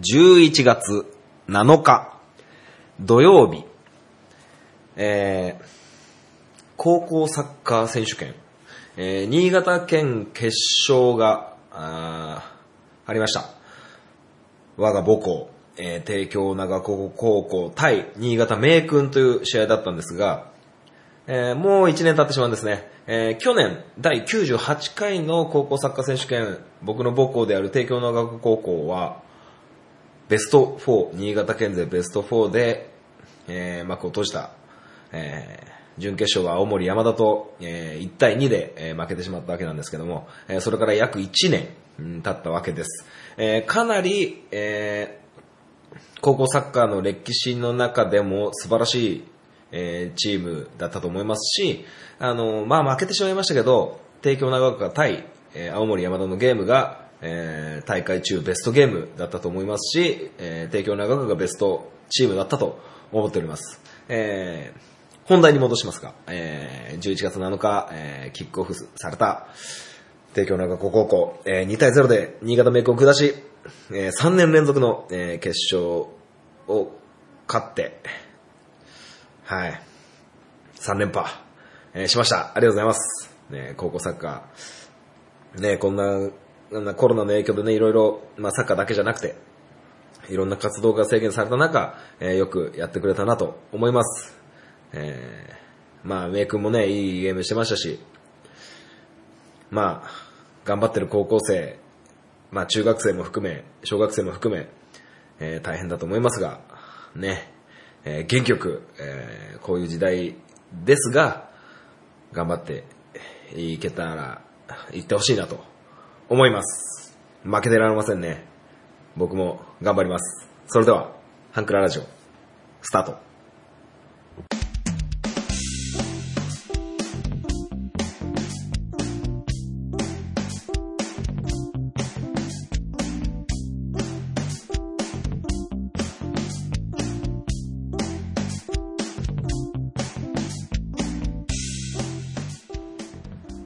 11月7日土曜日、えー、高校サッカー選手権、えー、新潟県決勝があありました。我が母校、えー、帝京長高高校対新潟名君という試合だったんですが、えー、もう1年経ってしまうんですね。えー、去年、第98回の高校サッカー選手権、僕の母校である帝京長高高校は、ベスト4、新潟県勢ベスト4で、えー、幕を閉じた、えー、準決勝は青森山田と、えー、1対2で、えー、負けてしまったわけなんですけども、えー、それから約1年、うん、経ったわけです。えー、かなり、えー、高校サッカーの歴史の中でも素晴らしい、えー、チームだったと思いますし、あの、まあ、負けてしまいましたけど、帝京長岡対、えー、青森山田のゲームが、えー、大会中ベストゲームだったと思いますし、えー、帝京長岡がベストチームだったと思っております。えー、本題に戻しますが、えー、11月7日、えー、キックオフされた、帝京長岡高校、えー、2対0で新潟メイクを下し、えー、3年連続の、えー、決勝を勝って、はい、3連覇、えー、しました。ありがとうございます。ね、高校サッカー、ね、こんなコロナの影響でね、いろいろ、まあ、サッカーだけじゃなくて、いろんな活動が制限された中、えー、よくやってくれたなと思います。えー、まあ、メイ君もね、いいゲームしてましたし、まあ、頑張ってる高校生、まあ、中学生も含め、小学生も含め、えー、大変だと思いますが、ね、えー、元気よく、えー、こういう時代ですが、頑張っていけたら、行ってほしいなと思います。負けてられませんね。僕も頑張ります。それでは、ハンクララジオ、スタート。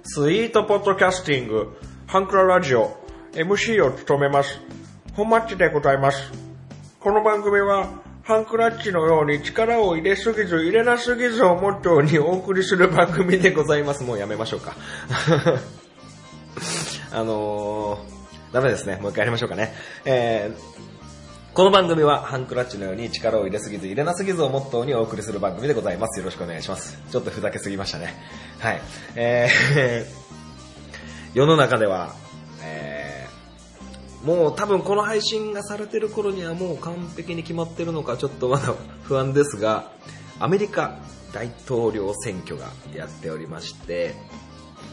スイートポッドキャスティングハンクララジオ MC を務めます。本マッチでございます。この番組はハンクラッチのように力を入れすぎず入れなすぎずをモットーにお送りする番組でございます。もうやめましょうか。あのー、ダメですね。もう一回やりましょうかね。えー、この番組はハンクラッチのように力を入れすぎず入れなすぎずをモットーにお送りする番組でございます。よろしくお願いします。ちょっとふざけすぎましたね。はい。えー世の中では、えー、もう多分この配信がされてる頃にはもう完璧に決まってるのかちょっとまだ不安ですが、アメリカ大統領選挙がやっておりまして、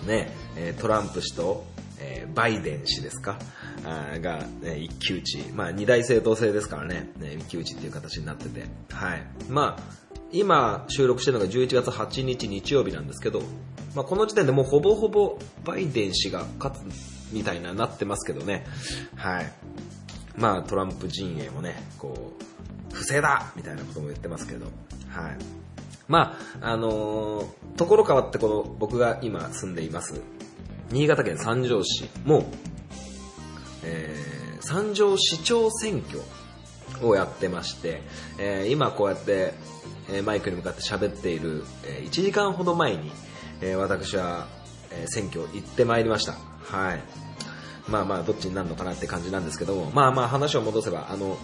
ね、トランプ氏と、バイデン氏ですかが、一騎打ち。まあ、二大政党制ですからね、ね一騎打ちっていう形になってて。はい。まあ、今収録してるのが11月8日日曜日なんですけど、まあ、この時点でもうほぼほぼバイデン氏が勝つみたいななってますけどね。はい。まあトランプ陣営もね、こう、不正だみたいなことも言ってますけど。はい。まあ、あのー、ところ変わってこの僕が今住んでいます、新潟県三条市も、えー、三条市長選挙をやってまして、えー、今こうやって、えー、マイクに向かって喋っている、えー、1時間ほど前に、えー、私は、えー、選挙行ってまいりました。はい。まあまあ、どっちになるのかなって感じなんですけども、まあまあ話を戻せば、あの、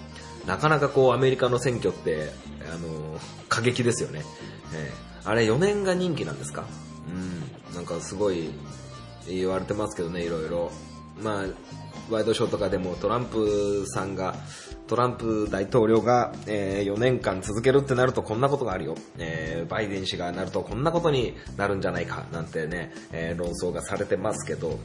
なかなかこうアメリカの選挙って、あの、過激ですよね。えー、あれ4年が任期なんですか？うん、なんかすごい言われてますけどね、いろいろ。まあ、ワイドショーとかでもトランプさんが、トランプ大統領が、えー、4年間続けるってなるとこんなことがあるよ、えー、バイデン氏がなるとこんなことになるんじゃないかなんてね、えー、論争がされてますけど、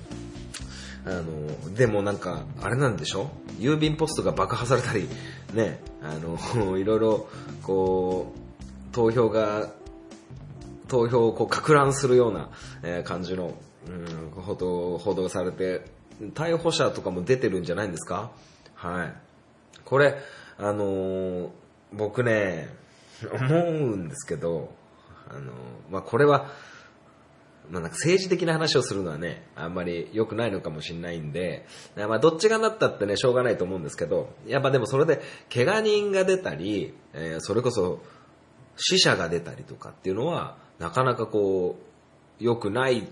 あの、でもなんか、あれなんでしょ？郵便ポストが爆破されたり、ね、あの、いろいろ、こう、投票が、投票をこう、か乱するような、えー、感じの、うん、報道、報道されて、逮捕者とかも出てるんじゃないんですか？はい。これ、あのー、僕ね、思うんですけど、あのー、まあ、これは、まあ、なんか政治的な話をするのはね、あんまり良くないのかもしれないんで、まあ、どっちがなったってね、しょうがないと思うんですけど、やっぱでもそれで、怪我人が出たり、えーそれこそ、死者が出たりとかっていうのは、なかなかこう、良くないっ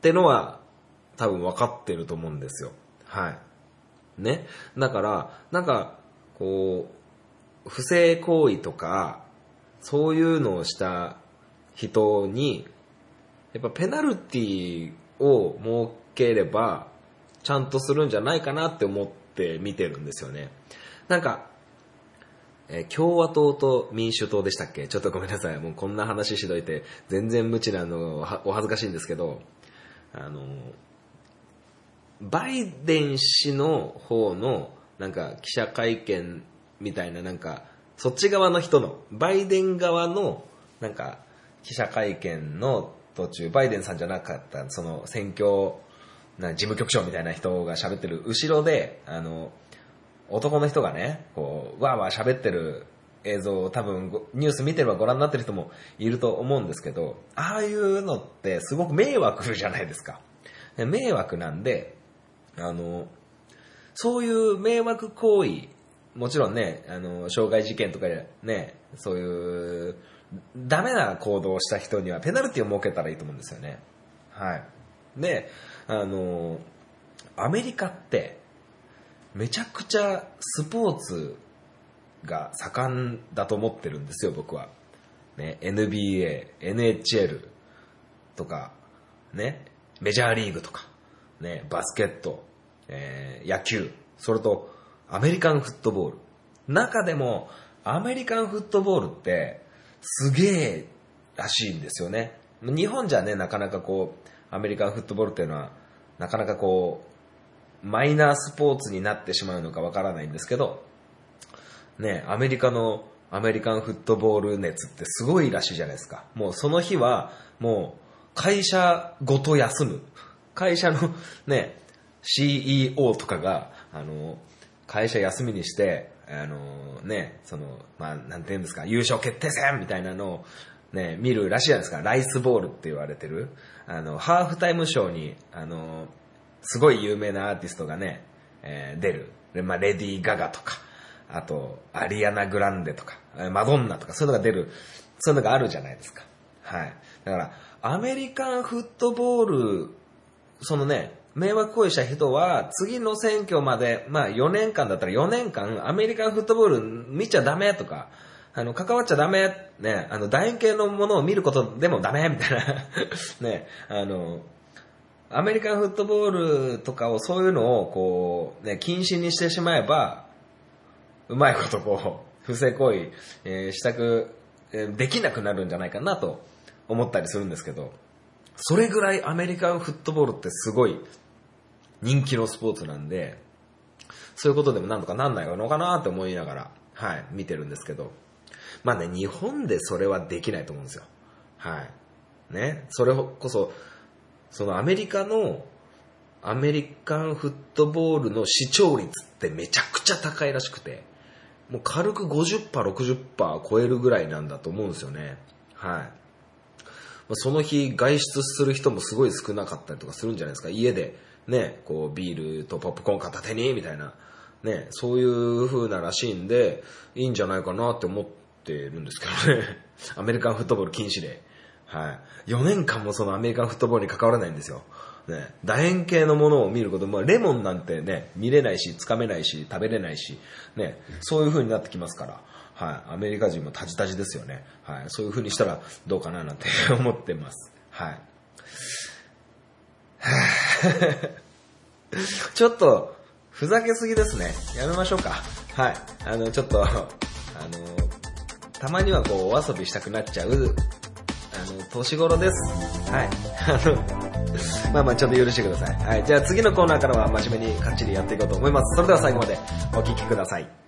てのは、多分分かってると思うんですよ。はい。ね。だから、なんか、こう、不正行為とか、そういうのをした人に、やっぱペナルティを設ければ、ちゃんとするんじゃないかなって思って見てるんですよね。なんか、え共和党と民主党でしたっけ？ちょっとごめんなさい。もうこんな話しといて、全然無知なのはお恥ずかしいんですけど、あの、バイデン氏の方の、なんか記者会見みたいな、なんか、そっち側の人の、バイデン側の、なんか、記者会見の途中、バイデンさんじゃなかった、その選挙、な事務局長みたいな人が喋ってる後ろで、あの、男の人がね、こう、わーわー喋ってる映像を多分ニュース見てればご覧になってる人もいると思うんですけど、ああいうのってすごく迷惑じゃないですか。迷惑なんで、あの、そういう迷惑行為、もちろんね、あの、傷害事件とかでね、そういう、ダメな行動をした人にはペナルティを設けたらいいと思うんですよね。はい。で、あの、アメリカって、めちゃくちゃスポーツが盛んだと思ってるんですよ、僕は。ね、NBA、NHL とか、ね、メジャーリーグとか、ね、バスケット、えー野球、それとアメリカンフットボール。中でもアメリカンフットボールってすげえらしいんですよね。日本じゃね、なかなかこう、アメリカンフットボールっていうのは、なかなかこう、マイナースポーツになってしまうのかわからないんですけど、ね、アメリカのアメリカンフットボール熱ってすごいらしいじゃないですか。もうその日は、もう会社ごと休む。会社のね、CEO とかが、あの、会社休みにして、あのね、その、まあ、なんて言うんですか、優勝決定戦みたいなのを、ね、見るらしいじゃないですか。ライスボールって言われてる。あの、ハーフタイムショーに、あの、すごい有名なアーティストがね、えー出る。でまあ、レディー・ガガとか、あと、アリアナ・グランデとか、マドンナとか、そういうのが出る、そういうのがあるじゃないですか。はい。だから、アメリカンフットボール、そのね、迷惑行為した人は、次の選挙まで、まあ4年間だったら4年間、アメリカンフットボール見ちゃダメとか、あの、関わっちゃダメ、ね、あの、楕円形のものを見ることでもダメみたいな、ね、あの、アメリカンフットボールとかをそういうのをこう、ね、禁止にしてしまえば、うまいことこう、不正行為、えーしたく、えーできなくなるんじゃないかなと思ったりするんですけど、それぐらいアメリカンフットボールってすごい人気のスポーツなんで、そういうことでもなんとかなんないのかなって思いながら、はい、見てるんですけど、まあね、日本でそれはできないと思うんですよ。はい。ね、それこそ、そのアメリカのアメリカンフットボールの視聴率ってめちゃくちゃ高いらしくて、もう軽く50%、60%超えるぐらいなんだと思うんですよね。はい。その日外出する人もすごい少なかったりとかするんじゃないですか。家でね、こうビールとポップコーン片手にみたいな、ね、そういう風ならしいんで、いいんじゃないかなって思ってるんですけどね。アメリカンフットボール禁止令。はい。4年間もそのアメリカンフットボールに関わらないんですよ。ね、楕円形のものを見ること、まあ、レモンなんてね、見れないし、つかめないし、食べれないし、ね、そういう風になってきますから、はい。アメリカ人もタジタジですよね。はい。そういう風にしたらどうかななんて 思ってます。はい。ちょっと、ふざけすぎですね。やめましょうか。はい。あの、ちょっと、あの、たまにはこう、お遊びしたくなっちゃう、あの、年頃です。はい。あの、まあまあちょっと許してください。はい。じゃあ次のコーナーからは真面目にかっちりやっていこうと思います。それでは最後までお聞きください。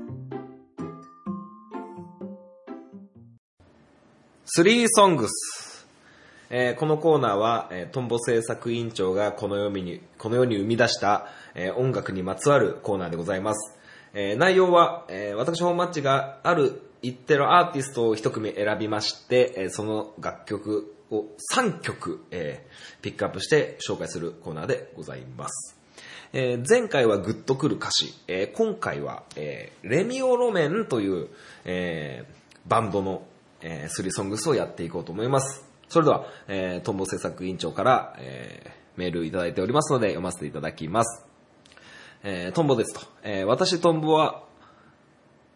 スリーソングス。えーこのコーナーは、えートンボ制作委員長がこの世に、この世に生み出した、えー音楽にまつわるコーナーでございます。えー内容は、えー私本マッチがある一定のアーティストを一組選びまして、えーその楽曲を3曲、えーピックアップして紹介するコーナーでございます。えー前回はグッとくる歌詞、えー今回は、えーレミオロメンという、えーバンドの、えースリーソングスをやっていこうと思います。それでは、えートンボ制作委員長から、えーメールいただいておりますので読ませていただきます。えートンボですと。えー私トンボは、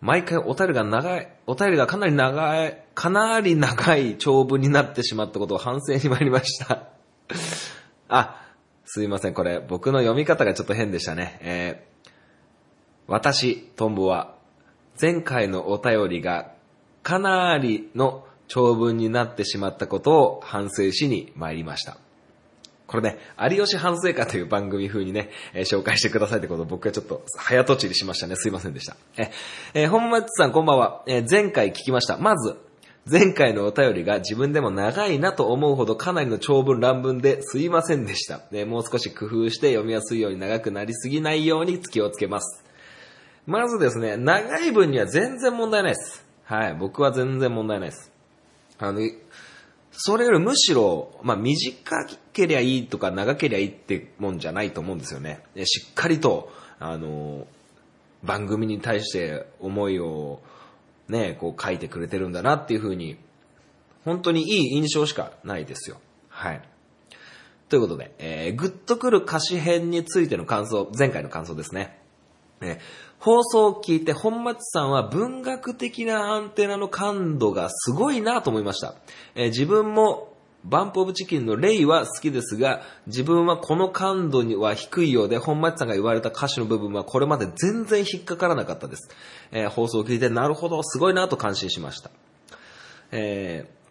毎回お便りが長い、お便りがかなり長い、かなり長い長文になってしまったことを 反省に参りました。あ、すいません、これ、僕の読み方がちょっと変でしたね。えー私、トンボは、前回のお便りが、かなりの長文になってしまったことを反省しに参りました。これね、有吉反省会という番組風にね、えー紹介してくださいってことを僕はちょっと早とちりしましたね。すいませんでした。え、えー本町さんこんばんは。えー前回聞きました。まず、前回のお便りが自分でも長いなと思うほどかなりの長文乱文ですいませんでした。えもう少し工夫して読みやすいように長くなりすぎないように気をつけます。まずですね、長い文には全然問題ないです。はい、僕は全然問題ないです。あの、それよりむしろ、まあ、短けりゃいいとか長けりゃいいってもんじゃないと思うんですよね。しっかりと、あの、番組に対して思いをね、こう書いてくれてるんだなっていうふうに、本当にいい印象しかないですよ。はい。ということで、えー、グッとくる歌詞編についての感想、前回の感想ですね。えー放送を聞いて本町さんは文学的なアンテナの感度がすごいなと思いました。えー自分もバンプオブチキンのレイは好きですが、自分はこの感度には低いようで、本町さんが言われた歌詞の部分はこれまで全然引っかからなかったです。えー放送を聞いて、なるほど、すごいなと感心しました。えー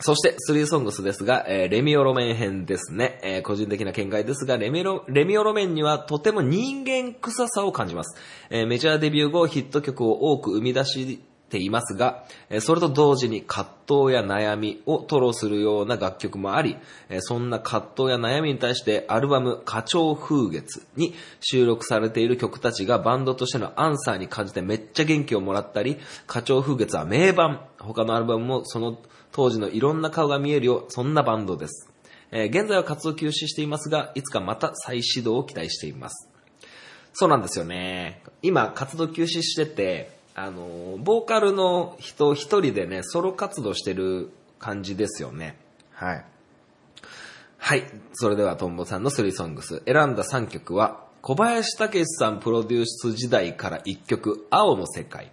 そして、スリーソングスですが、えーレミオロメン編ですね。えー個人的な見解ですが、レミロレミオロメンにはとても人間臭さを感じます。えーメジャーデビュー後、ヒット曲を多く生み出していますが、えそれと同時に葛藤や悩みを吐露するような楽曲もあり、えそんな葛藤や悩みに対してアルバム、花鳥風月に収録されている曲たちがバンドとしてのアンサーに感じてめっちゃ元気をもらったり、花鳥風月は名盤、他のアルバムもその当時のいろんな顔が見えるよ、そんなバンドです。えー現在は活動休止していますが、いつかまた再始動を期待しています。そうなんですよね。今、活動休止してて、あの、ボーカルの人一人でね、ソロ活動してる感じですよね。はい。はい。それでは、トンボさんのスリーソングス。選んだ3曲は、小林武史さんプロデュース時代から1曲、青の世界。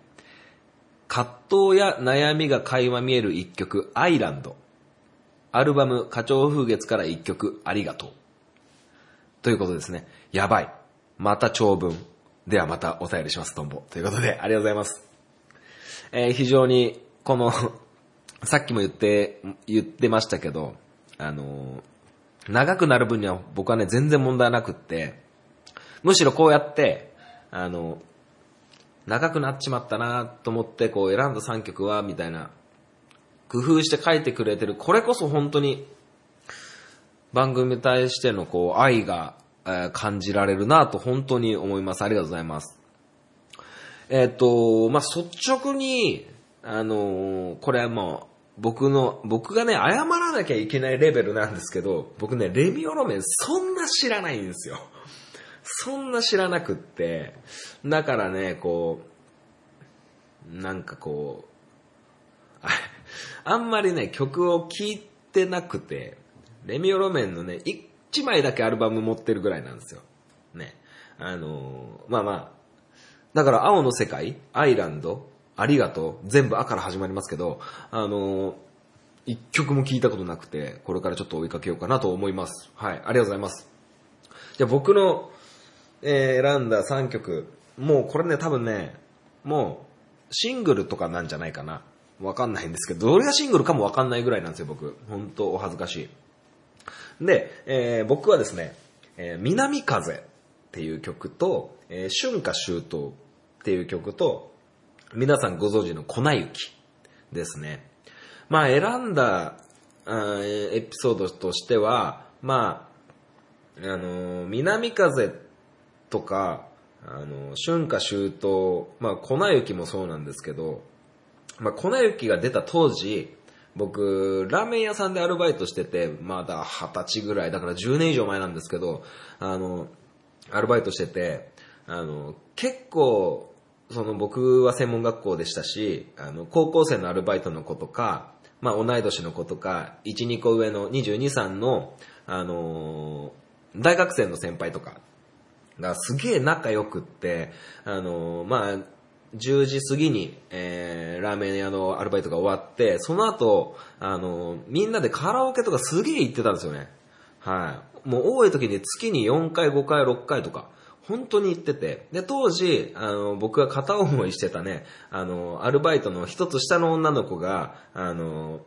葛藤や悩みが垣間見える1曲、アイランド。アルバム、花鳥風月から1曲、ありがとう。ということですね。やばい。また長文。ではまたお便りします、トンボ。ということで、ありがとうございます。えー非常に、この、さっきも言って、言ってましたけど、あのー長くなる分には僕はね、全然問題なくって、むしろこうやって、あの長くなっちまったなと思って、こう選んだ3曲は、みたいな、工夫して書いてくれてる。これこそ本当に、番組に対してのこう愛が、感じられるなと本当に思います。ありがとうございます。えっ、と、まあ、率直に、あのこれはもう、僕の、僕がね、謝らなきゃいけないレベルなんですけど、僕ね、レミオロメンそんな知らないんですよ。そんな知らなくって、だからね、こう、なんかこう、あ あんまりね、曲を聴いてなくて、レミオロメンのね、1枚だけアルバム持ってるぐらいなんですよ。ね。あのーまあまあ、だから青の世界、アイランド、ありがとう、全部あから始まりますけど、あのー一曲も聴いたことなくて、これからちょっと追いかけようかなと思います。はい、ありがとうございます。じゃあ僕の、えー選んだ3曲、もうこれね、多分ね、もう、シングルとかなんじゃないかな。わかんないんですけど、どれがシングルかもわかんないぐらいなんですよ、僕。本当お恥ずかしい。で、えー僕はですね、えー南風っていう曲と、えー春夏秋冬っていう曲と、皆さんご存知の粉雪ですね。まあ選んだあーエピソードとしては、まあ、あのー南風ってとか、あの春夏秋冬、まあ粉雪もそうなんですけど、まあ粉雪が出た当時、僕、ラーメン屋さんでアルバイトしてて、まだ二十歳ぐらい、だから10年以上前なんですけど、あの、アルバイトしてて、あの、結構、その僕は専門学校でしたし、あの、高校生のアルバイトの子とか、まあ同い年の子とか、1、2個上の22、3の、あの大学生の先輩とかがすげえ仲良くって、あのまあ、10時過ぎに、えー、ラーメン屋のアルバイトが終わって、その後、あのみんなでカラオケとかすげえ行ってたんですよね。はい。もう多い時に月に4回、5回、6回とか、本当に行ってて。で、当時、あの、僕が片思いしてたね、あの、アルバイトの一つ下の女の子が、あの、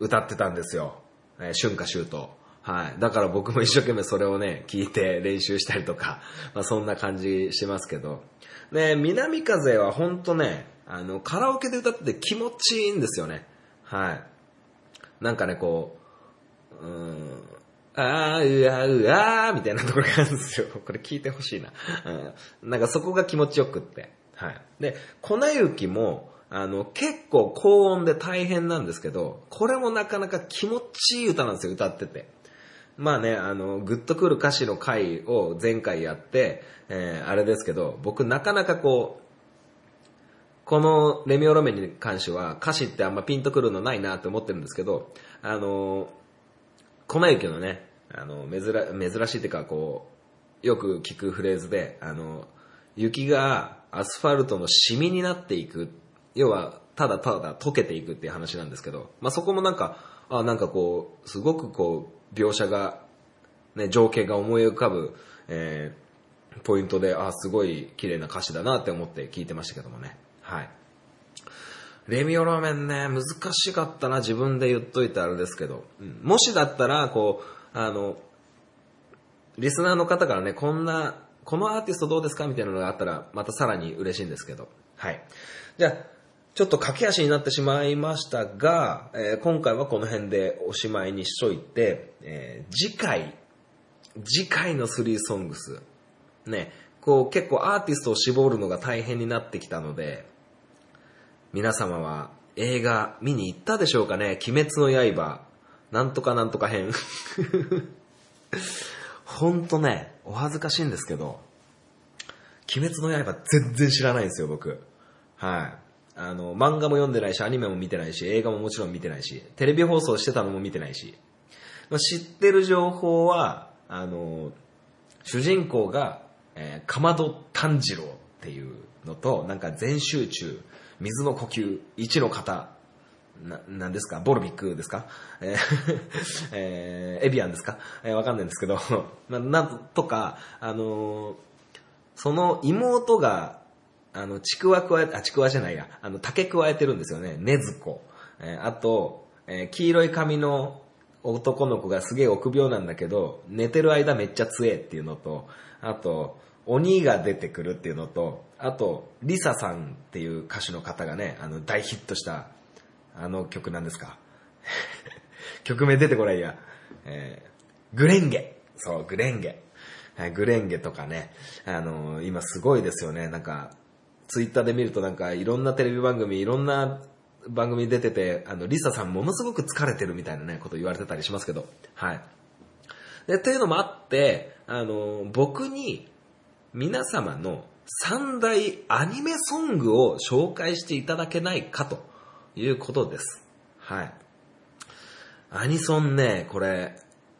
歌ってたんですよ。えー春夏秋冬。はい。だから僕も一生懸命それをね、聞いて練習したりとか、まあそんな感じしますけど。で、南風はほんとね、あの、カラオケで歌ってて気持ちいいんですよね。はい。なんかね、こう、うーん、あー、うわうわーみたいなところがあるんですよ。これ聞いてほしいな。うん。なんかそこが気持ちよくって。はい。で、粉雪も、あの、結構高音で大変なんですけど、これもなかなか気持ちいい歌なんですよ、歌ってて。まあね、あの、グッとくる歌詞の回を前回やって、えーあれですけど、僕なかなかこう、このレミオロメンに関しては歌詞ってあんまピンとくるのないなって思ってるんですけど、あの、粉雪のね、あの、珍珍しいっていうかこう、よく聞くフレーズで、あの、雪がアスファルトのシミになっていく。要は、ただただ溶けていくっていう話なんですけど、まあ、そこもなんか、あ、なんかこう、すごくこう、描写が、ね、情景が思い浮かぶ、えーポイントで、あ、すごい綺麗な歌詞だなって思って聞いてましたけどもね。はい。レミオロメンね、難しかったな、自分で言っといてあれですけど。うんもしだったら、こう、あの、リスナーの方からね、こんな、このアーティストどうですかみたいなのがあったら、またさらに嬉しいんですけど。はい。じゃあ、ちょっと駆け足になってしまいましたが、えー今回はこの辺でおしまいにしといて、えー次回、次回の3ソングス、ね、こう結構アーティストを絞るのが大変になってきたので、皆様は映画見に行ったでしょうかね？鬼滅の刃、なんとかなんとか編。ほんとね、お恥ずかしいんですけど、鬼滅の刃全然知らないんですよ、僕。はい。あの、漫画も読んでないし、アニメも見てないし、映画ももちろん見てないし、テレビ放送してたのも見てないし、まあ知ってる情報は、あの、主人公が、えー、かまど炭治郎っていうのと、なんか全集中、水の呼吸、一の型、な、なんですか？ボルビックですか？えー えーエビアンですか？えーわかんないんですけど、まあ、なんとか、あのーその妹が、あの、ちくわ加え、あ、ちくわじゃないや、あの、竹加えてるんですよね。ねずこ。えーあと、えー黄色い髪の男の子がすげえ臆病なんだけど、寝てる間めっちゃ強えっていうのと、あと、鬼が出てくるっていうのと、あと、リサさんっていう歌手の方がね、あの、大ヒットした、あの曲なんですか。曲名出てこないや。えーグレンゲ。そう、グレンゲ。はいグレンゲとかね、あのー今すごいですよね。なんか、ツイッターで見るとなんかいろんなテレビ番組、いろんな番組出てて、あの、リサさんものすごく疲れてるみたいなね、こと言われてたりしますけど、はい。で、というのもあって、あの僕に皆様の三大アニメソングを紹介していただけないかということです。はい。アニソンね、これ、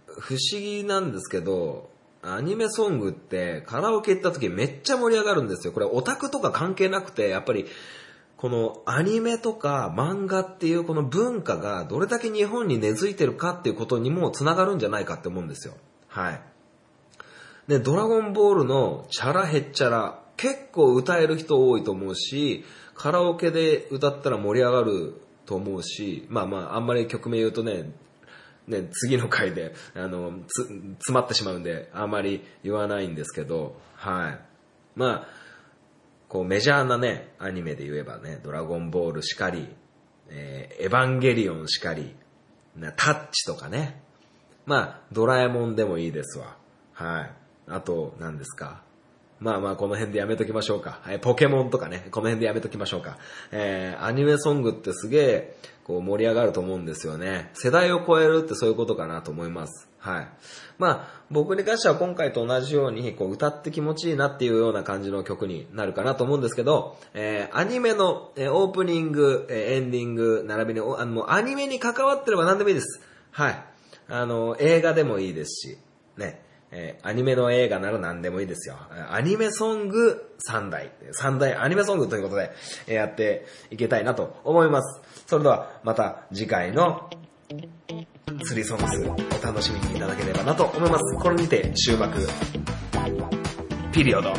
不思議なんですけど、アニメソングってカラオケ行った時めっちゃ盛り上がるんですよ。これオタクとか関係なくて、やっぱりこのアニメとか漫画っていうこの文化がどれだけ日本に根付いてるかっていうことにもつながるんじゃないかって思うんですよ。はい。で、ドラゴンボールのチャラヘッチャラ、結構歌える人多いと思うし、カラオケで歌ったら盛り上がると思うし、まあまあ、あんまり曲名言うとね、ね、次の回で、あの、つ、詰まってしまうんで、あまり言わないんですけど、はい。まあ、こうメジャーなね、アニメで言えばね、ドラゴンボールしかり、えーエヴァンゲリオンしかり、タッチとかね。まあ、ドラえもんでもいいですわ。はい。あと、何ですか？まあまあ、この辺でやめときましょうか。はい、ポケモンとかね、この辺でやめときましょうか。えー、アニメソングってすげえ、こう盛り上がると思うんですよね。世代を超えるってそういうことかなと思います。はい。まあ、僕に関しては今回と同じように、こう、歌って気持ちいいなっていうような感じの曲になるかなと思うんですけど、えー、アニメの、えーオープニング、えーエンディング、並びに、あの、アニメに関わってれば何でもいいです。はい。あの、映画でもいいですし、ね。えーアニメの映画なら何でもいいですよ。アニメソング3台。3台アニメソングということで、えーやっていきたいなと思います。それでは、また次回のスリーソングスお楽しみにいただければなと思います。これにて終幕。ピリオド。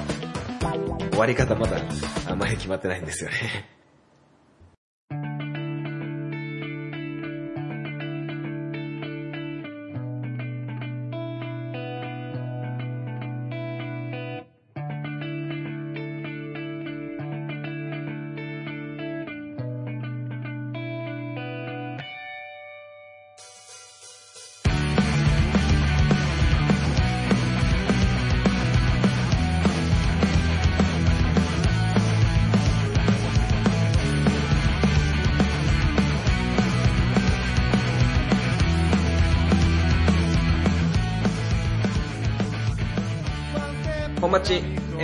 終わり方まだあんまり決まってないんですよね。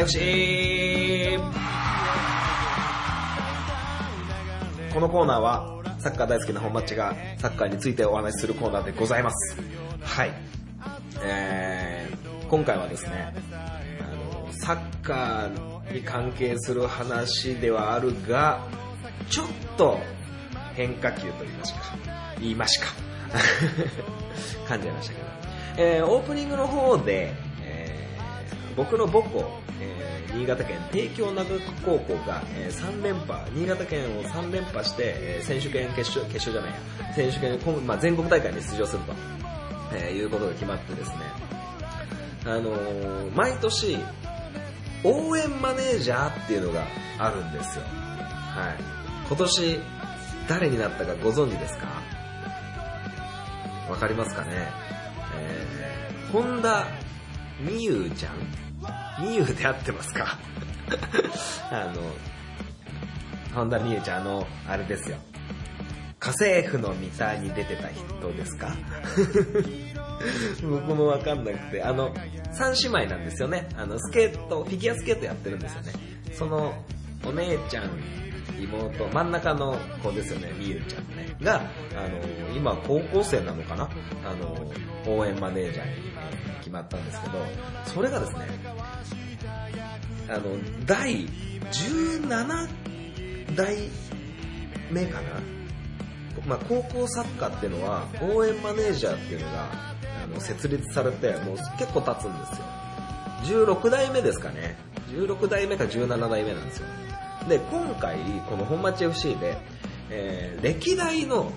このコーナーはサッカー大好きな本町がサッカーについてお話しするコーナーでございます。はい。えー、今回はですね、あの、サッカーに関係する話ではあるが、ちょっと変化球と言いましか、言いましか。噛んじゃいましたけど。えー、オープニングの方で、えー僕の母校、ー新潟県帝京長岡高校が、えー3連覇、新潟県を3連覇して、えー選手権決勝、決勝じゃないや、選手権、まあ、全国大会に出場すると、えーいうことが決まってですね、あのー毎年、応援マネージャーっていうのがあるんですよ。はい。今年、誰になったかご存知ですか？わかりますかね？えー、本田美優ちゃんみゆで合ってますか？あの、本田美優ちゃん、あの、あれですよ。家政婦のミターに出てた人ですか？僕もわかんなくて、あの、三姉妹なんですよね。あの、スケート、フィギュアスケートやってるんですよね。その、お姉ちゃん、妹、真ん中の子ですよね、みゆちゃんね。が、あの、今高校生なのかな？あの、応援マネージャーに決まったんですけど、それがですね、あの、第17代目かな？まあ、高校サッカーっていうのは、応援マネージャーっていうのが、あの、設立されて、もう結構経つんですよ。16代目ですかね。16代目か17代目なんですよ。で、今回、この本町 FC で、えー歴代の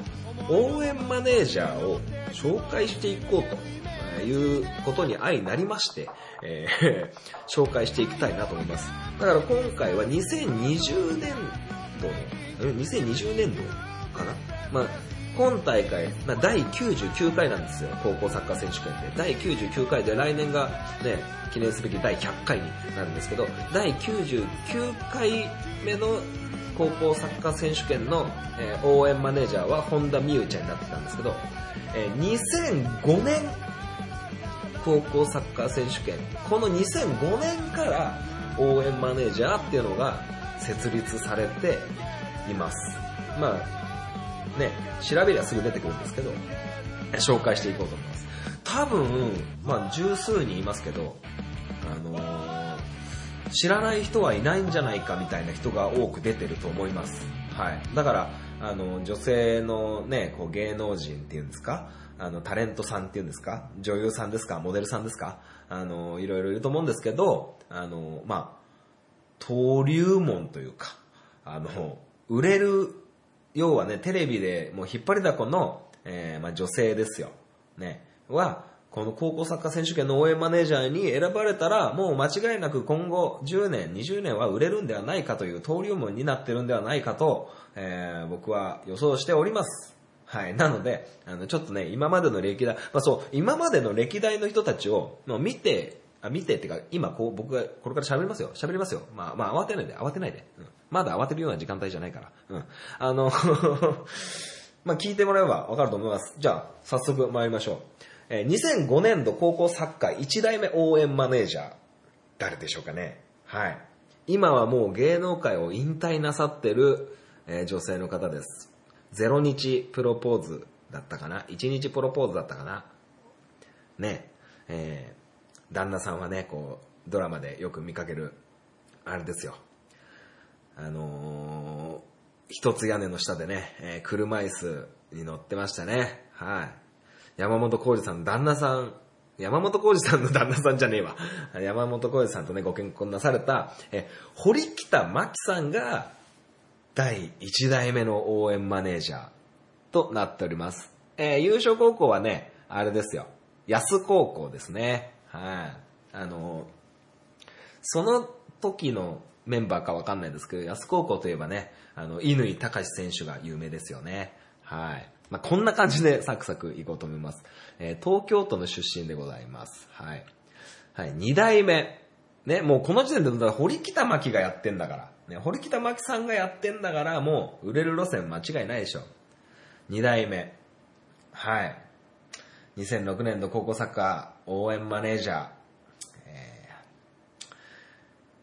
応援マネージャーを紹介していこうということに相なりまして、えー 紹介していきたいなと思います。だから今回は2020年度の、2020年度かな？まあ、今大会、まあ、第99回なんですよ、高校サッカー選手権で。第99回で来年がね、記念すべき第100回になるんですけど、第99回目の高校サッカー選手権の、えー応援マネージャーは本田美優ちゃんになってたんですけど、えー2005年高校サッカー選手権、この2005年から応援マネージャーっていうのが設立されています。まあ、ね、調べりゃすぐ出てくるんですけど、紹介していこうと思います。多分、まあ十数人いますけど、あのー知らない人はいないんじゃないかみたいな人が多く出てると思います。はい。だから、あの、女性のね、こう芸能人っていうんですか？あの、タレントさんっていうんですか？女優さんですか？モデルさんですか？あの、いろいろいると思うんですけど、あの、まあ、登竜門というか、あの、売れる、要はね、テレビでもう引っ張りだこの、えーまあ、女性ですよ。ね、は、この高校サッカー選手権の応援マネージャーに選ばれたら、もう間違いなく今後10年、20年は売れるんではないかという登竜門になってるんではないかと、えー僕は予想しております。はい。なので、あの、ちょっとね、今までの歴代、まあそう、今までの歴代の人たちを、もう見て、あ、見てっていうか、今こう、僕がこれから喋りますよ。喋りますよ。まあ、まあ、慌てないで、慌てないで。うん。まだ慌てるような時間帯じゃないから。うん。あの、まあ、聞いてもらえばわかると思います。じゃあ、早速参りましょう。えー2005年度高校サッカー1代目応援マネージャー、誰でしょうかね。はい。今はもう芸能界を引退なさってる、えー女性の方です。ゼロ日プロポーズだったかな ?1 日プロポーズだったかなね、えー旦那さんはね、こう、ドラマでよく見かける、あれですよ。あのー一つ屋根の下でね、えー車椅子に乗ってましたね。はい。山本浩二さんの旦那さん、山本浩二さんの旦那さんじゃねえわ。山本浩二さんとね、ご結婚なされた、え堀北真希さんが、第1代目の応援マネージャーとなっております。えー優勝高校はね、あれですよ。安高校ですね。はい。あの、その時のメンバーかわかんないですけど、安高校といえばね、あの、乾隆選手が有名ですよね。はい。まあ、こんな感じでサクサクいこうと思います。えー東京都の出身でございます。はい。はい、二代目。ね、もうこの時点で、堀北真希がやってんだから。ね、堀北真希さんがやってんだから、もう売れる路線間違いないでしょ。二代目。はい。2006年度高校サッカー応援マネージャー。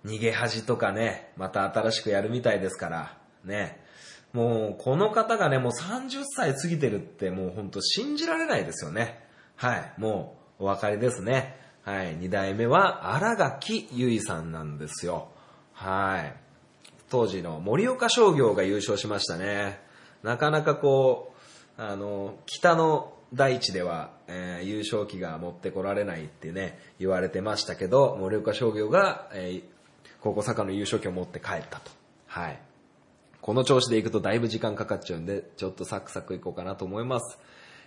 逃げ恥とかね、また新しくやるみたいですから、ね。もう、この方がね、もう30歳過ぎてるって、もう本当信じられないですよね。はい。もう、お分かりですね。はい。二代目は、荒垣結衣さんなんですよ。はい。当時の盛岡商業が優勝しましたね。なかなかこう、あの、北の大地では、えー優勝旗が持ってこられないってね、言われてましたけど、盛岡商業が、えー高校サッカーの優勝旗を持って帰ったと。はい。この調子でいくとだいぶ時間かかっちゃうんで、ちょっとサクサクいこうかなと思います。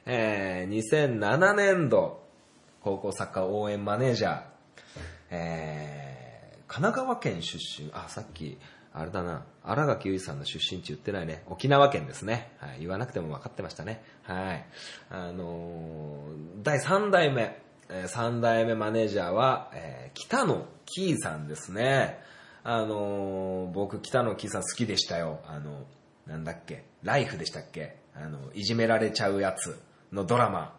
えー、2007年度、高校サッカー応援マネージャー、えー、神奈川県出身、あ、さっき、あれだな、荒垣結衣さんの出身地言ってないね。沖縄県ですね。はい、言わなくても分かってましたね。はい。あのー第3代目、えー3代目マネージャーは、えー北野キーさんですね。あのー僕、北野キーさん好きでしたよ。あの、なんだっけ、ライフでしたっけ？あの、いじめられちゃうやつのドラマ。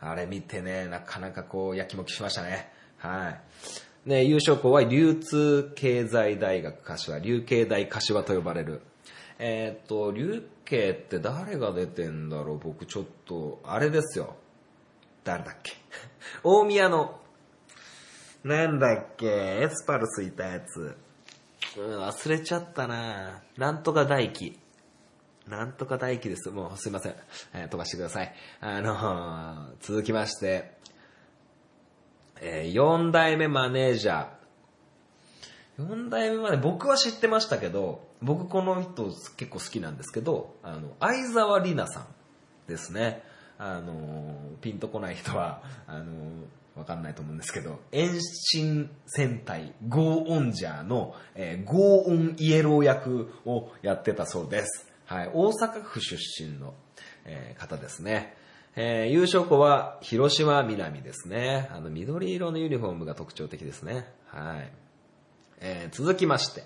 あれ見てね、なかなかこう、やきもきしましたね。はい。ね、優勝校は流通経済大学柏、流経大柏と呼ばれる。えーっと、流経って誰が出てんだろう？僕ちょっと、あれですよ。誰だっけ？大宮の、なんだっけエスパルスいたやつ。うん、忘れちゃったななんとか大輝。なんとか大輝です。もうすいません。えー飛ばしてください。あのー続きまして、え4代目マネージャー。4代目まで僕は知ってましたけど、僕この人結構好きなんですけど、あの、相沢里奈さんですね。あの、ピンとこない人は、あの、わかんないと思うんですけど、遠心戦隊ゴーオンジャーの、えーゴーオンイエロー役をやってたそうです。はい、大阪府出身の、えー方ですね。えー優勝校は広島南ですね。あの緑色のユニフォームが特徴的ですね。はい。えー続きまして、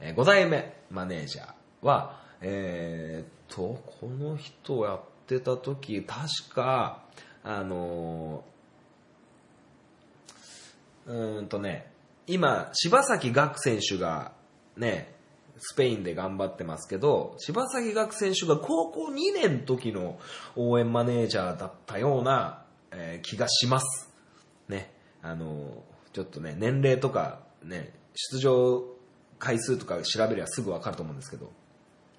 え5代目マネージャーは、えーと、この人をやってた時、確か、あのうんとね、今、柴崎岳選手がね、スペインで頑張ってますけど、柴崎岳選手が高校2年の時の応援マネージャーだったような、えー気がします。ね、あのちょっとね、年齢とかね、出場回数とか調べりゃすぐわかると思うんですけど、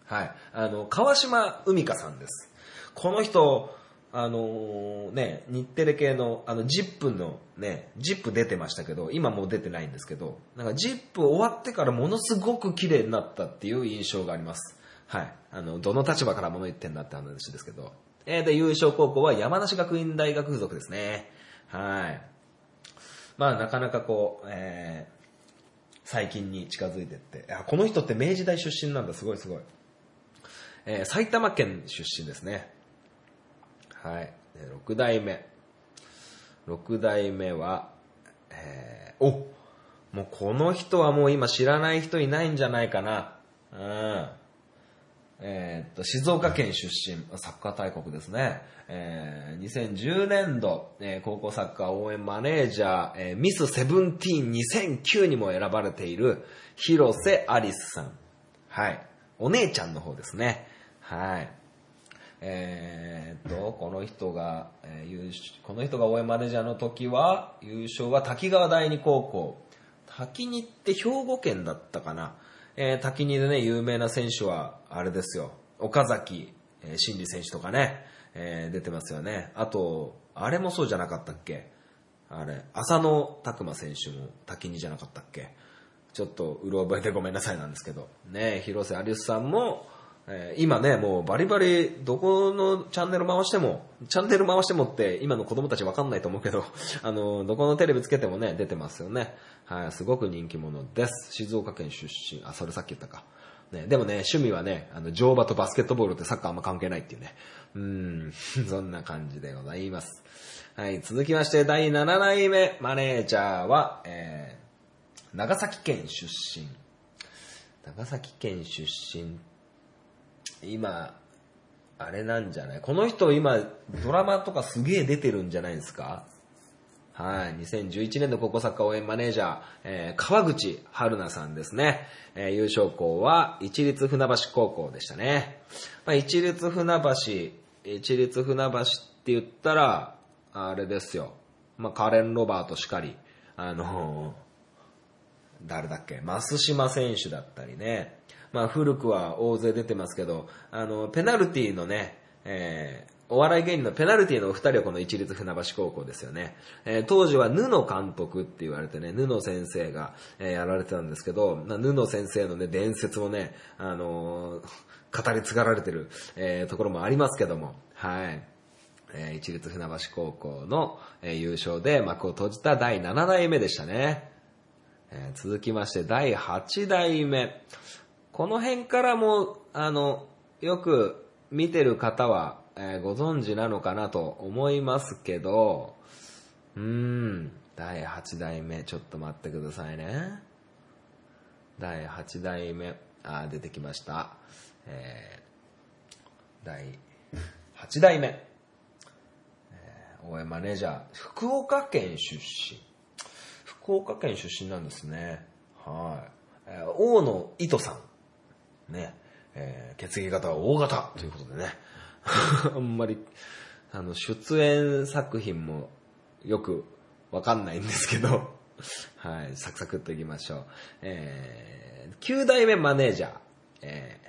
はい。あの、川島海香さんです。この人、あのーね、日テレ系の、あの、ジップのね、ジップ出てましたけど、今もう出てないんですけど、なんかジップ終わってからものすごく綺麗になったっていう印象があります。はい。あの、どの立場から物言ってんだって話ですけど、えーで、優勝高校は山梨学院大学附属ですね。はい。まあ、なかなかこう、えー最近に近づいてって。あこの人って明治大出身なんだ、すごいすごい。えー埼玉県出身ですね。はい。で6代目。6代目は、えーおもうこの人はもう今知らない人いないんじゃないかな。うん。えーっと、静岡県出身、サッカー大国ですね。えー2010年度、えー高校サッカー応援マネージャー、えーミスセブンティーン2009にも選ばれている広瀬アリスさん。はい。お姉ちゃんの方ですね。はい。えーっと、この人が、えー優この人が応援マネージャーの時は、優勝は滝川第二高校。滝にって兵庫県だったかな。えー滝にでね、有名な選手は、あれですよ。岡崎、えー真理選手とかね、えー出てますよね。あと、あれもそうじゃなかったっけ？あれ、浅野拓磨選手も滝にじゃなかったっけ？ちょっとうろ覚えでごめんなさいなんですけど。ね、広瀬有吉さんも、え今ね、もうバリバリどこのチャンネル回しても、チャンネル回してもって今の子供たちわかんないと思うけど、あの、どこのテレビつけてもね、出てますよね。はい、すごく人気者です。静岡県出身。あ、それさっき言ったか。ね、でもね、趣味はね、あの、乗馬とバスケットボールってサッカーあんま関係ないっていうね。うん、そんな感じでございます。はい、続きまして、第7代目マネージャーは、えー、長崎県出身。長崎県出身。今、あれなんじゃない？この人今、ドラマとかすげえ出てるんじゃないですか？はい。2011年の高校サッカー応援マネージャー、えー川口春奈さんですね。えー優勝校は一律船橋高校でしたね。まあ、一律船橋、一律船橋って言ったら、あれですよ。まあ、カレン・ロバートしかり、あのー誰だっけ？増島選手だったりね。まあ古くは大勢出てますけど、あの、ペナルティのね、えーお笑い芸人のペナルティのお二人はこの一律船橋高校ですよね。えー当時は布野監督って言われてね、布野先生が、えーやられてたんですけど、な布先生のね、伝説もね、あのー語り継がれてる、えーところもありますけども、はい。えー一律船橋高校の、えー優勝で幕を閉じた第7代目でしたね。えー続きまして第8代目。この辺からも、あの、よく見てる方は、えーご存知なのかなと思いますけど、うーん、第8代目、ちょっと待ってくださいね。第8代目、あ、出てきました。えー第8代目、えー応援マネージャー、福岡県出身。福岡県出身なんですね。はい。えー大野糸さん。ね。えー血液型は O 型ということでね。あんまり、あの、出演作品もよくわかんないんですけど、はい、サクサクっといきましょう。えー、9代目マネージャー、えー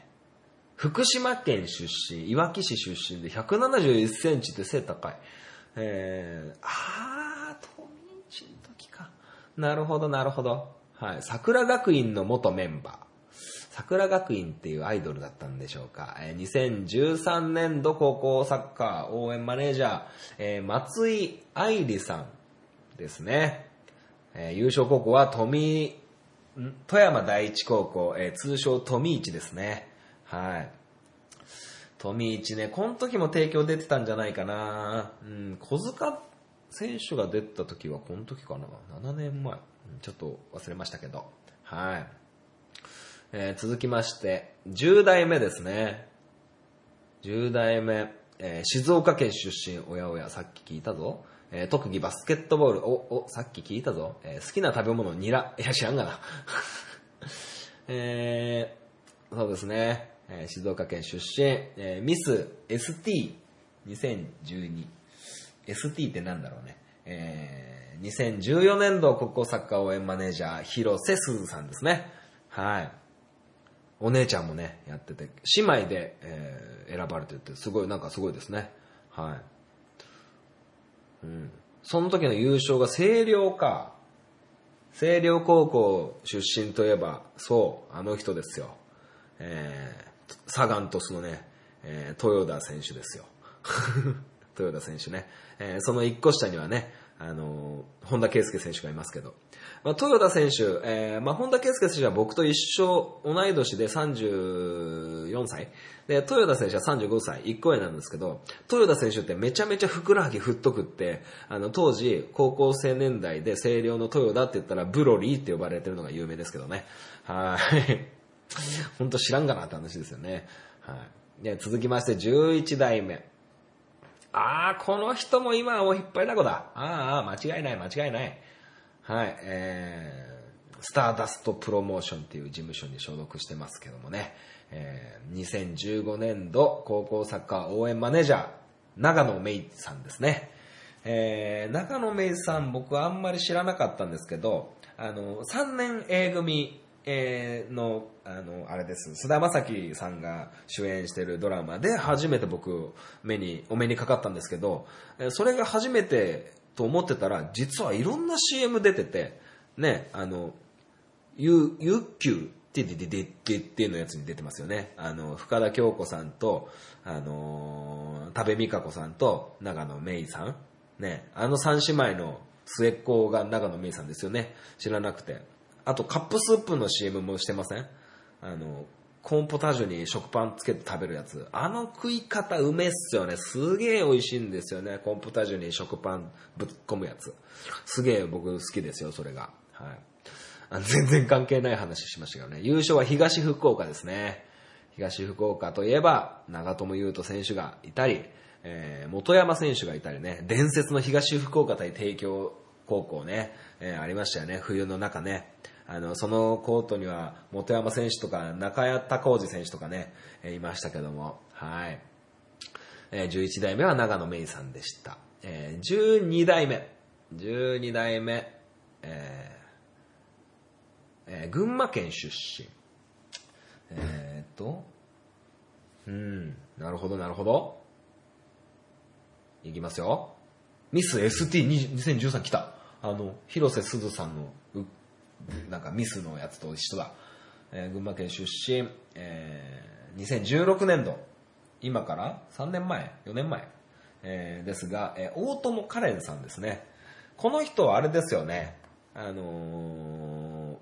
福島県出身、いわき市出身で171センチって背高い。えー、あー、富一の時か。なるほど、なるほど。はい。桜学院の元メンバー。桜学院っていうアイドルだったんでしょうか。えー2013年度高校サッカー応援マネージャー、えー松井愛理さんですね。えー優勝高校は富、富山第一高校、えー通称富一ですね。はい。富一ね、この時も提供出てたんじゃないかな。うん、小塚選手が出た時はこの時かな。7年前。ちょっと忘れましたけど。はい。えー続きまして、10代目ですね。10代目、えー静岡県出身、おやおや、さっき聞いたぞ。えー特技バスケットボール、お、お、さっき聞いたぞ。えー好きな食べ物、ニラ。いや、知らんがな。えーそうですね。えー静岡県出身、えーミス ST2012。ST ってなんだろうね。えー2014年度国交サッカー応援マネージャー、広瀬すずさんですね。はい。お姉ちゃんもね、やってて、姉妹で、えー選ばれてて、すごい、なんかすごいですね。はい。うん。その時の優勝が星稜か。星稜高校出身といえば、そう、あの人ですよ。えー、サガン鳥栖のね、えー豊田選手ですよ。豊田選手ね。えーその一個下にはね、あの本田圭佑選手がいますけど。まあ、豊田選手、えーまあ、本田圭佑選手は僕と一緒、同い年で34歳。で、豊田選手は35歳、1個上なんですけど、豊田選手ってめちゃめちゃふくらはぎ太くって、あの、当時、高校生年代で清涼の豊田って言ったら、ブロリーって呼ばれてるのが有名ですけどね。はい。本当知らんがなって話ですよね。はい。で、続きまして、11代目。あー、この人も今はもう引っ張りだこだ。ああ、間違いない、間違いない。はい、えー、スターダストプロモーションっていう事務所に所属してますけどもね、えー、2015年度高校サッカー応援マネージャー、長野芽衣さんですね。えー、長野芽衣さん僕はあんまり知らなかったんですけど、あの、3年 A 組、えーの、あの、あれです、菅田将暉さんが主演してるドラマで初めて僕、目に、お目にかかったんですけど、それが初めてと思ってたら、実はいろんな CM 出てて、ね、あの、ゆ、ゆっきゅう、ててててててのやつに出てますよね。あの、深田恭子さんと、あの、多部未華子さんと長野芽衣さん。ね、あの三姉妹の末っ子が長野芽衣さんですよね。知らなくて。あと、カップスープの CM もしてません？あの、コーンポタージュに食パンつけて食べるやつ。あの食い方うめっすよね。すげえ美味しいんですよね。コーンポタージュに食パンぶっ込むやつ。すげえ僕好きですよ、それが。はい。全然関係ない話しましたけどね。優勝は東福岡ですね。東福岡といえば、長友佑都選手がいたり、えー元山選手がいたりね、伝説の東福岡対帝京高校ね、えーありましたよね、冬の中ね。あの、そのコートには、元山選手とか、中谷隆二選手とかね、いましたけども、はい。えー11代目は長野芽衣さんでした。えー12代目。12代目。えーえー群馬県出身。えーっと、うん、なるほど、なるほど。いきますよ。ミス ST2013 来た。あの、広瀬すずさんの、なんかミスのやつと一緒だ。えー群馬県出身、えー2016年度、今から3年前、4年前、えーですが、えー大友カレンさんですね。この人はあれですよね。あのー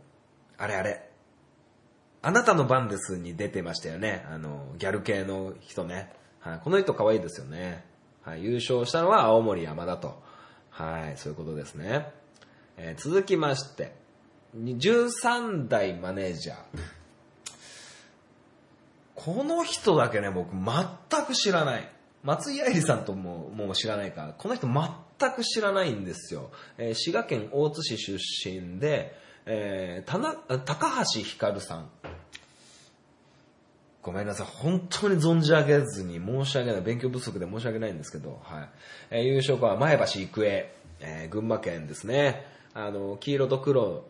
あれあれ。あなたの番ですに出てましたよね。あの、ギャル系の人ね。はい。この人可愛いですよね。はい。優勝したのは青森山田と。はい。そういうことですね。えー続きまして、13代マネージャー。この人だけね、僕全く知らない。松井愛理さんとももう知らないから、この人全く知らないんですよ。えー滋賀県大津市出身で、えーたな高橋ひかるさん。ごめんなさい。本当に存じ上げずに申し訳ない。勉強不足で申し訳ないんですけど、はい。えー優勝校は前橋育英、えー群馬県ですね。あの、黄色と黒、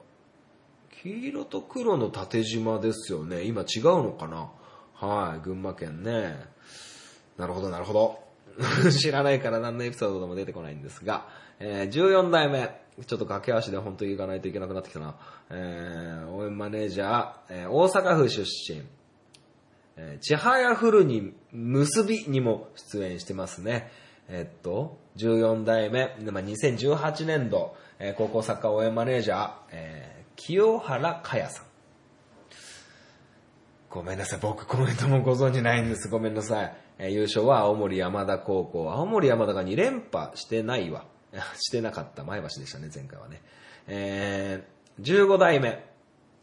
黄色と黒の縦縞ですよね。今違うのかな？はい、群馬県ね。なるほど、なるほど。知らないから何のエピソードでも出てこないんですが、えー14代目。ちょっと駆け足で本当に行かないといけなくなってきたな。えー応援マネージャー、えー大阪府出身。えー、ちはやふるに結びにも出演してますね。えっと、14代目、まあ2018年度、えー高校サッカー応援マネージャー、えー清原かやさん。ごめんなさい、僕コメントもご存知ないんです。ごめんなさい。えー優勝は青森山田高校。青森山田が2連覇してないわ。してなかった。前橋でしたね、前回はね。えー、15代目。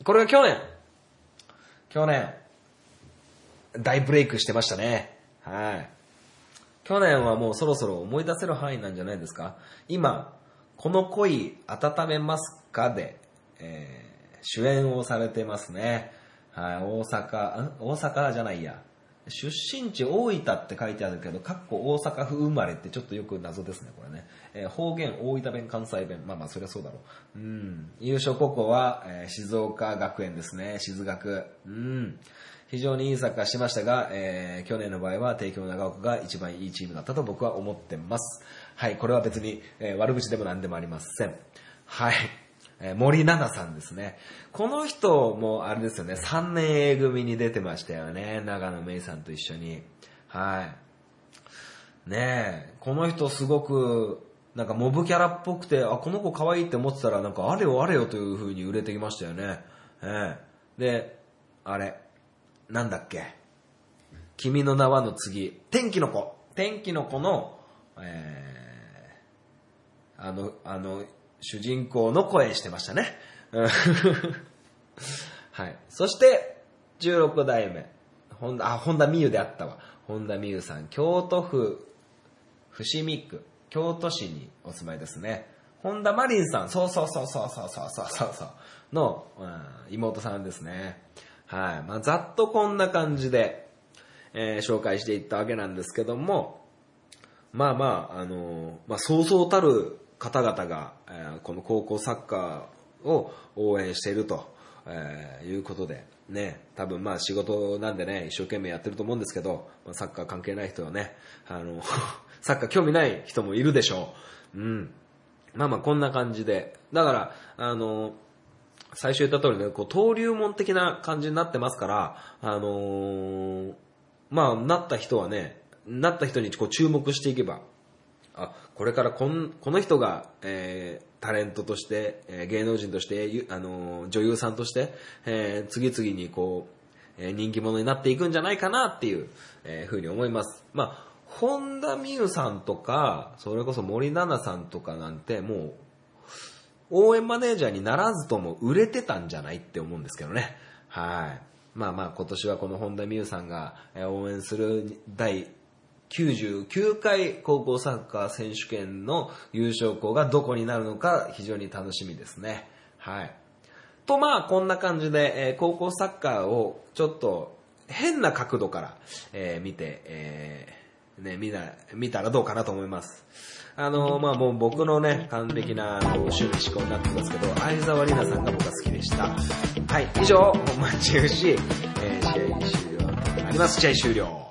これが去年。去年。大ブレイクしてましたね。はい。去年はもうそろそろ思い出せる範囲なんじゃないですか。今、この恋温めますか？で、えー主演をされてますね。はい、大阪、ん？大阪じゃないや。出身地大分って書いてあるけど、かっこ大阪府生まれってちょっとよく謎ですね、これね。えー方言、大分弁、関西弁。まあまあ、そりゃそうだろう。うん。優勝高校は、えー静岡学園ですね、静学。うん。非常にいいサッカーしましたが、えー去年の場合は帝京長岡が一番いいチームだったと僕は思ってます。はい、これは別に、え悪口でも何でもありません。はい。えー森七菜さんですね。この人もあれですよね、3年 A 組に出てましたよね。長野芽衣さんと一緒に。はい。ねえ、この人すごく、なんかモブキャラっぽくて、あ、この子可愛いって思ってたら、なんかあれよあれよという風に売れてきましたよね。ええで、あれ、なんだっけ。君の名はの次、天気の子。天気の子の、えー、あの、あの、主人公の声してましたね。はい。そして、16代目。本田、あ、本田美優であったわ。本田美優さん、京都府伏見区、京都市にお住まいですね。本田マリンさん、そうそうそうそうそうそうそうそうそう、の、うん妹さんですね。はい。まあ、ざっとこんな感じで、えー紹介していったわけなんですけども、まあまあ、あのまあ、そうそうたる方々が、えーこの高校サッカーを応援していると、えーいうことで、ね、多分まあ仕事なんでね、一生懸命やってると思うんですけど、まあ、サッカー関係ない人はね、あの、サッカー興味ない人もいるでしょう。うん。まあまあこんな感じで。だから、あの、最初言った通りね、こう登竜門的な感じになってますから、あのーまあ、なった人はね、なった人にこう注目していけば、あ、これからこんこの人が、えータレントとして、えー芸能人として、あのー女優さんとして、えー次々にこう、えー人気者になっていくんじゃないかなっていう、えーふうに思います。まあ、本田美優さんとか、それこそ森七菜さんとかなんて、もう、応援マネージャーにならずとも売れてたんじゃないって思うんですけどね。はい。まあまあ今年はこの本田美優さんが応援する第99回高校サッカー選手権の優勝校がどこになるのか非常に楽しみですね。はい。とまあこんな感じで、えー高校サッカーをちょっと変な角度から、えー見て、えーね、見な見たらどうかなと思います。あのまあもう僕のね、完璧なこう趣味思考になってますけど、相沢里奈さんが僕は好きでした。はい、以上、本番中止、えー試合終了となります。試合終了。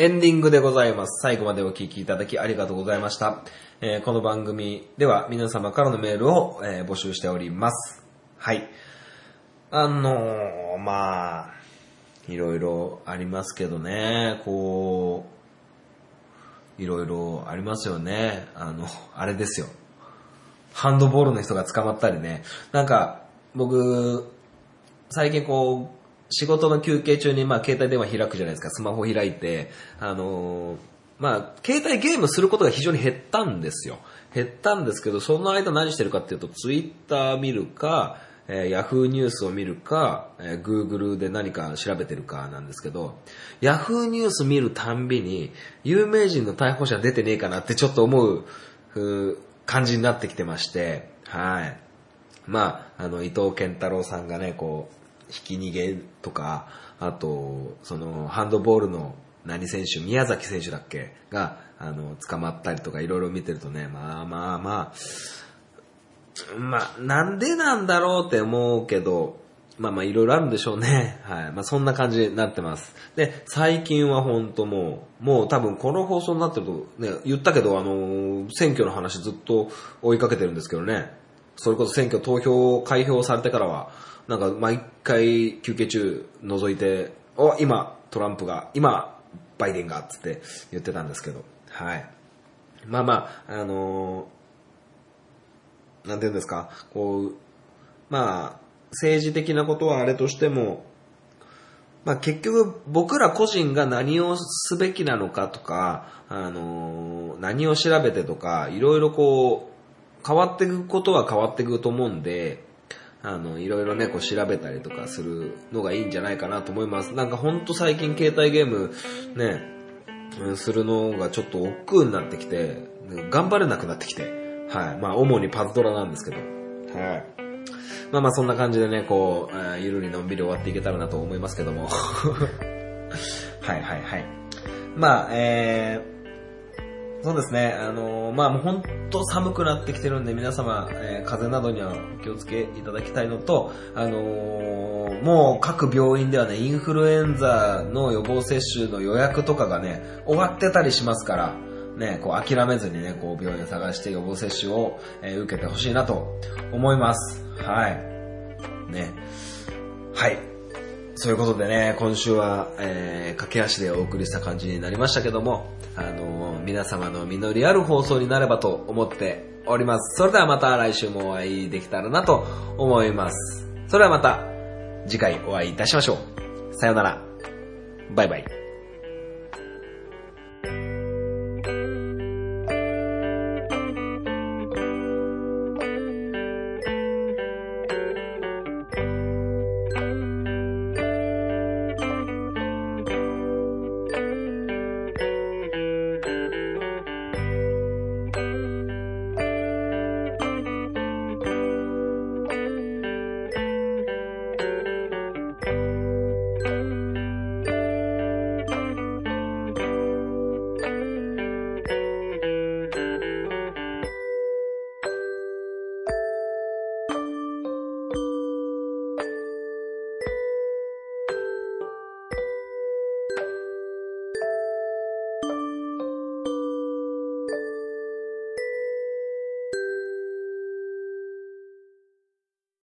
エンディングでございます。最後までお聞きいただきありがとうございました。えーこの番組では皆様からのメールを、えー募集しております。はい。あのーまあ、いろいろありますけどね、こう、いろいろありますよね。あの、あれですよ。ハンドボールの人が捕まったりね。なんか、僕、最近こう、仕事の休憩中にまあ携帯電話開くじゃないですか、スマホ開いて、あのーまあ、携帯ゲームすることが非常に減ったんですよ。減ったんですけど、その間何してるかっていうと、ツイッター見るか、えー、ヤフーニュースを見るか、えー、Google で何か調べてるかなんですけど、ヤフーニュース見るたんびに、有名人の逮捕者出てねえかなってちょっと思う、う感じになってきてまして、はい。まあ、あの、伊藤健太郎さんがね、こう、引き逃げとか、あと、その、ハンドボールの何選手、宮崎選手だっけ？が、あの、捕まったりとかいろいろ見てるとね、まあまあまあ、まあ、なんでなんだろうって思うけど、まあまあいろいろあるんでしょうね。はい。まあそんな感じになってます。で、最近は本当もう、もう多分この放送になってると、ね、言ったけど、あの、選挙の話ずっと追いかけてるんですけどね。それこそ選挙投票開票されてからは、なんか毎回休憩中覗いて、お、今トランプが、今バイデンが、つって言ってたんですけど、はい。まあまあ、あのーなんて言うんですか、こう、まあ、政治的なことはあれとしても、まあ結局僕ら個人が何をすべきなのかとか、あのー何を調べてとか、いろいろこう、変わっていくことは変わっていくと思うんで、あの、いろいろね、こう調べたりとかするのがいいんじゃないかなと思います。なんかほんと最近携帯ゲームね、するのがちょっと億劫になってきて、頑張れなくなってきて、はい。まあ主にパズドラなんですけど、はい。まあまあそんな感じでね、こう、ゆるりのんびり終わっていけたらなと思いますけども。はいはいはい。まあ、えー、そうですね、あのーまあもう本当寒くなってきてるんで皆様、えー風邪などにはお気をつけいただきたいのと、あのーもう各病院ではね、インフルエンザの予防接種の予約とかがね、終わってたりしますから、ね、こう諦めずにね、こう病院を探して予防接種を、え受けてほしいなと思います。はい。ね。はい。そういうことでね、今週は、えー、駆け足でお送りした感じになりましたけども、あの皆様の実りある放送になればと思っております。それではまた来週もお会いできたらなと思います。それではまた次回お会いいたしましょう。さようなら。バイバイ。